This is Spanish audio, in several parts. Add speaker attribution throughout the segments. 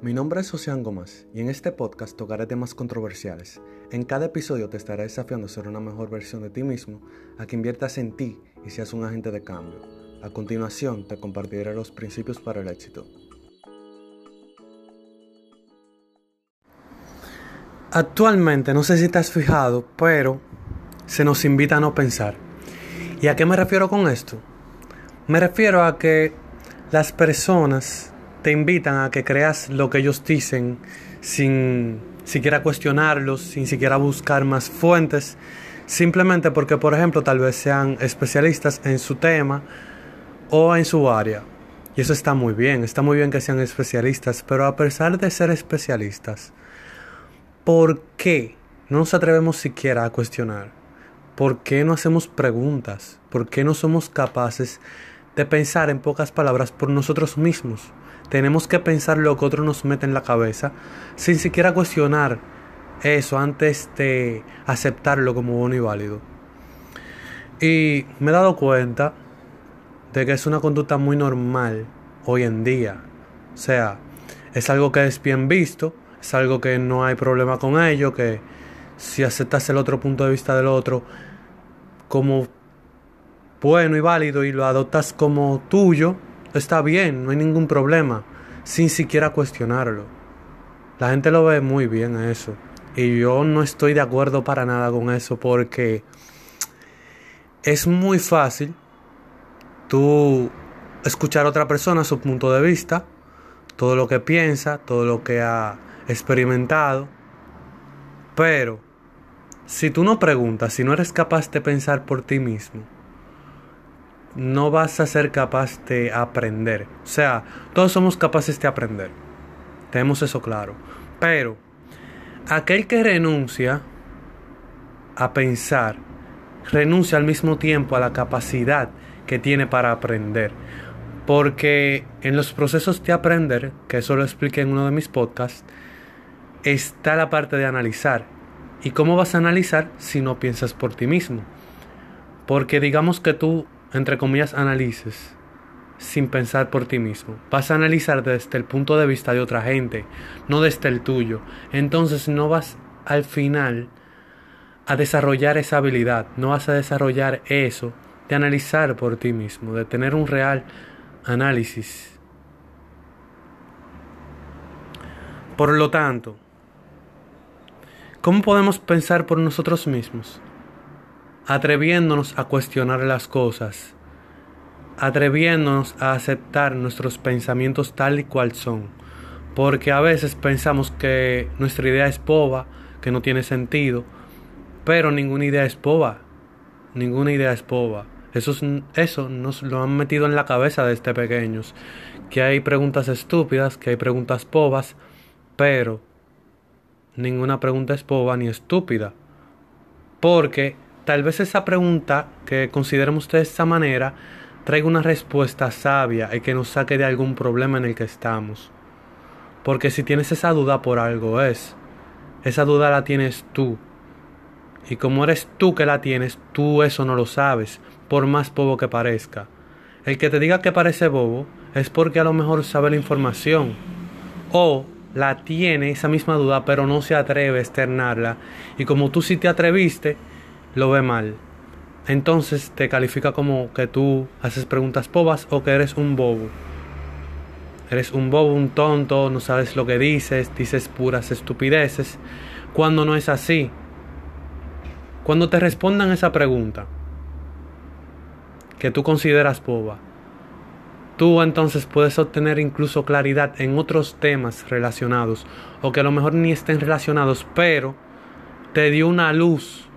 Speaker 1: Mi nombre es Ocean Gómez y en este podcast tocaré temas controversiales. En cada episodio te estaré desafiando a ser una mejor versión de ti mismo, a que inviertas en ti y seas un agente de cambio. A continuación te compartiré los principios para el éxito. Actualmente, no sé si te has fijado, pero se nos invita a no pensar. ¿Y a qué me refiero con esto? Me refiero a que las personas te invitan a que creas lo que ellos dicen sin siquiera cuestionarlos, sin siquiera buscar más fuentes, simplemente porque, por ejemplo, tal vez sean especialistas en su tema o en su área. Y eso está muy bien, está muy bien que sean especialistas, pero a pesar de ser especialistas, ¿por qué no nos atrevemos siquiera a cuestionar? ¿Por qué no hacemos preguntas? ¿Por qué no somos capaces de pensar en pocas palabras por nosotros mismos? Tenemos que pensar lo que otro nos mete en la cabeza sin siquiera cuestionar eso antes de aceptarlo como bueno y válido. Y me he dado cuenta de que es una conducta muy normal hoy en día. O sea, es algo que es bien visto, es algo que no hay problema con ello, que si aceptas el otro punto de vista del otro como bueno y válido y lo adoptas como tuyo, está bien, no hay ningún problema, sin siquiera cuestionarlo. La gente lo ve muy bien eso. Y yo no estoy de acuerdo para nada con eso porque es muy fácil tú escuchar a otra persona su punto de vista, todo lo que piensa, todo lo que ha experimentado. Pero si tú no preguntas, si no eres capaz de pensar por ti mismo, no vas a ser capaz de aprender. O sea, todos somos capaces de aprender. Tenemos eso claro. Pero aquel que renuncia a pensar, renuncia al mismo tiempo a la capacidad que tiene para aprender. Porque en los procesos de aprender, que eso lo expliqué en uno de mis podcasts, está la parte de analizar. ¿Y cómo vas a analizar si no piensas por ti mismo? Porque digamos que tú entre comillas, analices sin pensar por ti mismo. Vas a analizar desde el punto de vista de otra gente, no desde el tuyo. Entonces no vas al final a desarrollar esa habilidad, no vas a desarrollar eso de analizar por ti mismo, de tener un real análisis. Por lo tanto, ¿cómo podemos pensar por nosotros mismos? Atreviéndonos a cuestionar las cosas, atreviéndonos a aceptar nuestros pensamientos tal y cual son, porque a veces pensamos que nuestra idea es boba, que no tiene sentido, pero ninguna idea es boba, ninguna idea es boba. Eso, eso nos lo han metido en la cabeza desde pequeños, que hay preguntas estúpidas, que hay preguntas bobas, pero ninguna pregunta es boba ni estúpida, porque Tal vez esa pregunta que consideremos ustedes de esta manera traiga una respuesta sabia y que nos saque de algún problema en el que estamos. Porque si tienes esa duda por algo es. Esa duda la tienes tú. Y como eres tú que la tienes, tú eso no lo sabes, por más bobo que parezca. El que te diga que parece bobo es porque a lo mejor sabe la información. O la tiene esa misma duda, pero no se atreve a externarla. Y como tú sí te atreviste, lo ve mal. Entonces te califica como que tú haces preguntas bobas o que eres un bobo. Eres un bobo, un tonto, no sabes lo que dices, dices puras estupideces, cuando no es así. Cuando te respondan esa pregunta, que tú consideras boba, tú entonces puedes obtener incluso claridad en otros temas relacionados, o que a lo mejor ni estén relacionados, pero te dio una luz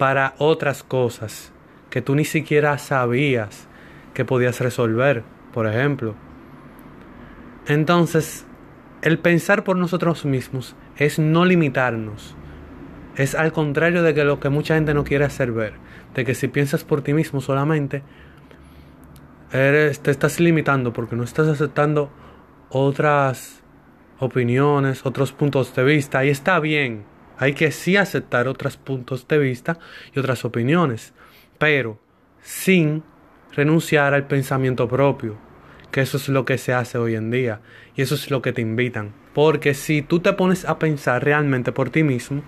Speaker 1: para otras cosas que tú ni siquiera sabías que podías resolver, por ejemplo. Entonces, el pensar por nosotros mismos es no limitarnos. Es al contrario de que lo que mucha gente no quiere hacer ver, de que si piensas por ti mismo solamente, eres, te estás limitando porque no estás aceptando otras opiniones, otros puntos de vista, y está bien, hay que sí aceptar otros puntos de vista y otras opiniones, pero sin renunciar al pensamiento propio, que eso es lo que se hace hoy en día y eso es lo que te invitan. Porque si tú te pones a pensar realmente por ti mismo,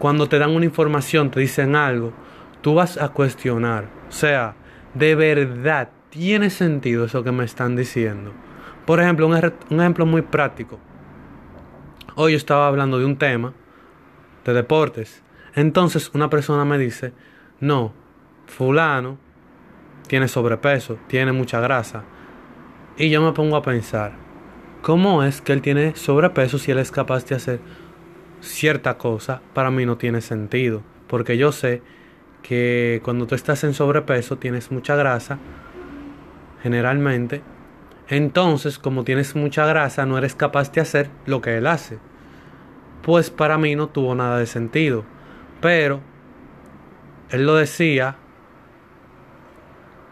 Speaker 1: cuando te dan una información, te dicen algo, tú vas a cuestionar. O sea, de verdad, ¿tiene sentido eso que me están diciendo? Por ejemplo, un, un ejemplo muy práctico. Hoy yo estaba hablando de un tema de deportes. Entonces una persona me dice, no, fulano tiene sobrepeso, tiene mucha grasa. Y yo me pongo a pensar, ¿cómo es que él tiene sobrepeso si él es capaz de hacer cierta cosa? Para mí no tiene sentido, porque yo sé que cuando tú estás en sobrepeso tienes mucha grasa, generalmente. Entonces, como tienes mucha grasa, no eres capaz de hacer lo que él hace. Pues para mí no tuvo nada de sentido. Pero él lo decía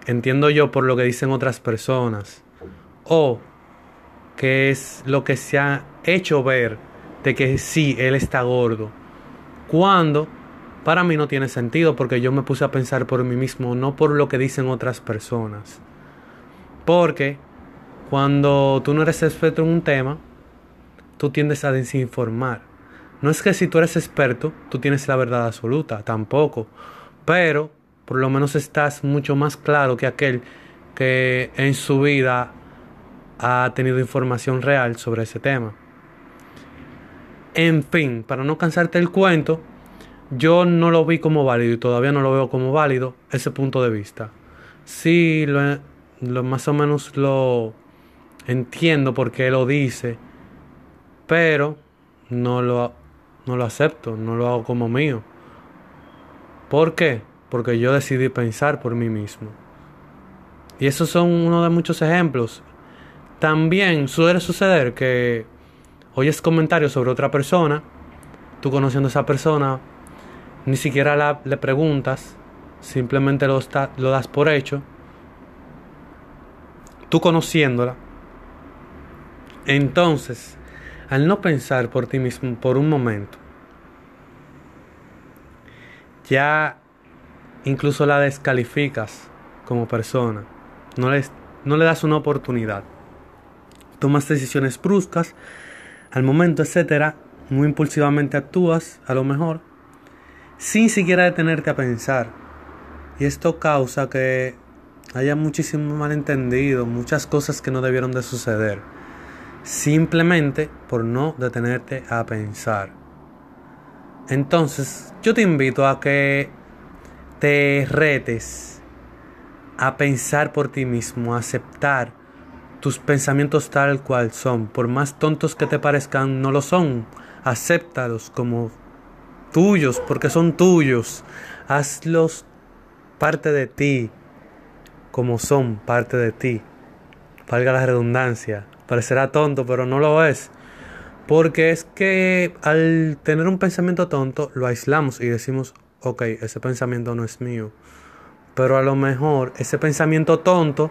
Speaker 1: entiendo yo por lo que dicen otras personas, o que es lo que se ha hecho ver de que sí, él está gordo, cuando para mí no tiene sentido porque yo me puse a pensar por mí mismo, no por lo que dicen otras personas. Porque cuando tú no eres experto en un tema, tú tiendes a desinformar. No es que si tú eres experto, tú tienes la verdad absoluta, tampoco. Pero por lo menos estás mucho más claro que aquel que en su vida ha tenido información real sobre ese tema. En fin, para no cansarte el cuento, yo no lo vi como válido y todavía no lo veo como válido ese punto de vista. Sí, lo, más o menos lo entiendo porque lo dice, pero no lo, no lo acepto, no lo hago como mío. ¿Por qué? porque yo decidí pensar por mí mismo. Y esos son uno de muchos ejemplos. También suele suceder que oyes comentarios sobre otra persona, tú conociendo a esa persona, ni siquiera la, le preguntas, simplemente lo, lo das por hecho, tú conociéndola. Entonces, al no pensar por ti mismo por un momento, ya incluso la descalificas como persona. No, le das una oportunidad. Tomas decisiones bruscas al momento, etcétera. Muy impulsivamente actúas, a lo mejor, sin siquiera detenerte a pensar. Y esto causa que haya muchísimo malentendido, muchas cosas que no debieron de suceder. Simplemente por no detenerte a pensar. Entonces, yo te invito a que te retes a pensar por ti mismo, a aceptar tus pensamientos tal cual son. Por más tontos que te parezcan, no lo son. Acéptalos como tuyos, porque son tuyos. Hazlos parte de ti, como son parte de ti. Valga la redundancia. Parecerá tonto, pero no lo es. Porque es que al tener un pensamiento tonto, lo aislamos y decimos, ok, ese pensamiento no es mío. Pero a lo mejor ese pensamiento tonto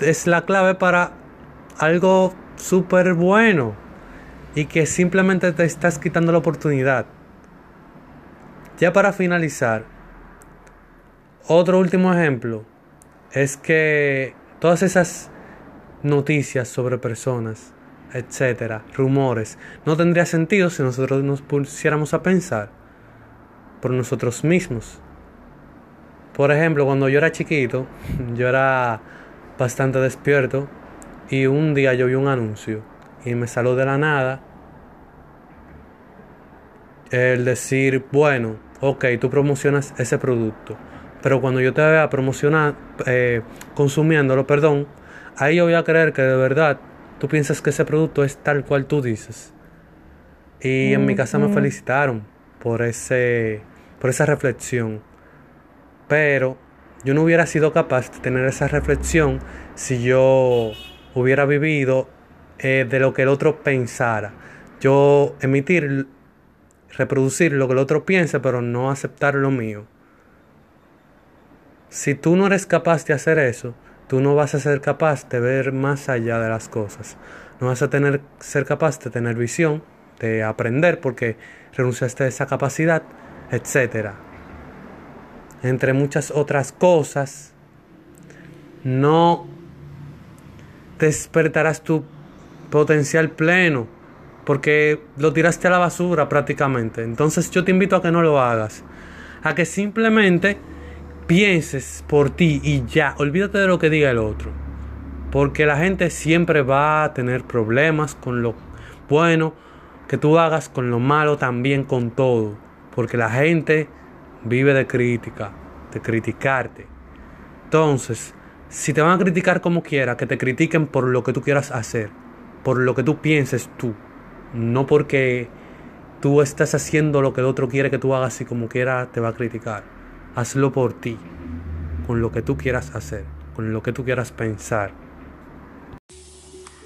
Speaker 1: es la clave para algo súper bueno y que simplemente te estás quitando la oportunidad. Ya para finalizar, otro último ejemplo es que todas esas noticias sobre personas, etcétera, rumores, no tendría sentido si nosotros nos pusiéramos a pensar por nosotros mismos. Por ejemplo, cuando yo era chiquito, yo era bastante despierto y un día yo vi un anuncio y me salió de la nada el decir, bueno, ok, tú promocionas ese producto, pero cuando yo te vea promocionar, eh, consumiéndolo, perdón, ahí yo voy a creer que de verdad tú piensas que ese producto es tal cual tú dices. Y en mi casa me felicitaron por ese por esa reflexión. Pero yo no hubiera sido capaz de tener esa reflexión si yo hubiera vivido eh, de lo que el otro pensara. Yo emitir, reproducir lo que el otro piensa, pero no aceptar lo mío. Si tú no eres capaz de hacer eso, tú no vas a ser capaz de ver más allá de las cosas. No vas a tener, ser capaz de tener visión, de aprender, porque renunciaste a esa capacidad etcétera. Entre muchas otras cosas, no despertarás tu potencial pleno, porque lo tiraste a la basura prácticamente. Entonces yo te invito a que no lo hagas, a que simplemente pienses por ti y ya, olvídate de lo que diga el otro. Porque la gente siempre va a tener problemas con lo bueno que tú hagas, con lo malo también, con todo. Porque la gente vive de crítica, de criticarte. Entonces, si te van a criticar como quiera, que te critiquen por lo que tú quieras hacer, por lo que tú pienses tú, no porque tú estás haciendo lo que el otro quiere que tú hagas y como quiera te va a criticar. Hazlo por ti, con lo que tú quieras hacer, con lo que tú quieras pensar.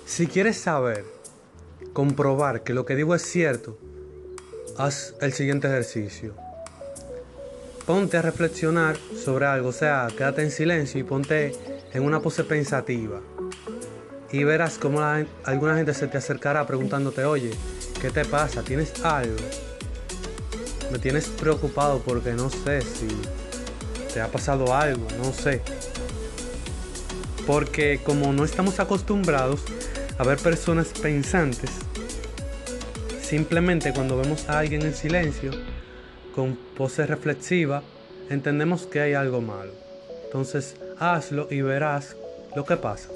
Speaker 1: Si quieres saber, comprobar que lo que digo es cierto, haz el siguiente ejercicio ponte a reflexionar sobre algo, o sea, quédate en silencio y ponte en una pose pensativa. Y verás cómo alguna gente se te acercará preguntándote, oye, ¿qué te pasa? ¿Tienes algo? Me tienes preocupado porque no sé si te ha pasado algo, no sé. Porque como no estamos acostumbrados a ver personas pensantes, simplemente cuando vemos a alguien en silencio, con pose reflexiva, entendemos que hay algo malo. Entonces hazlo y verás lo que pasa.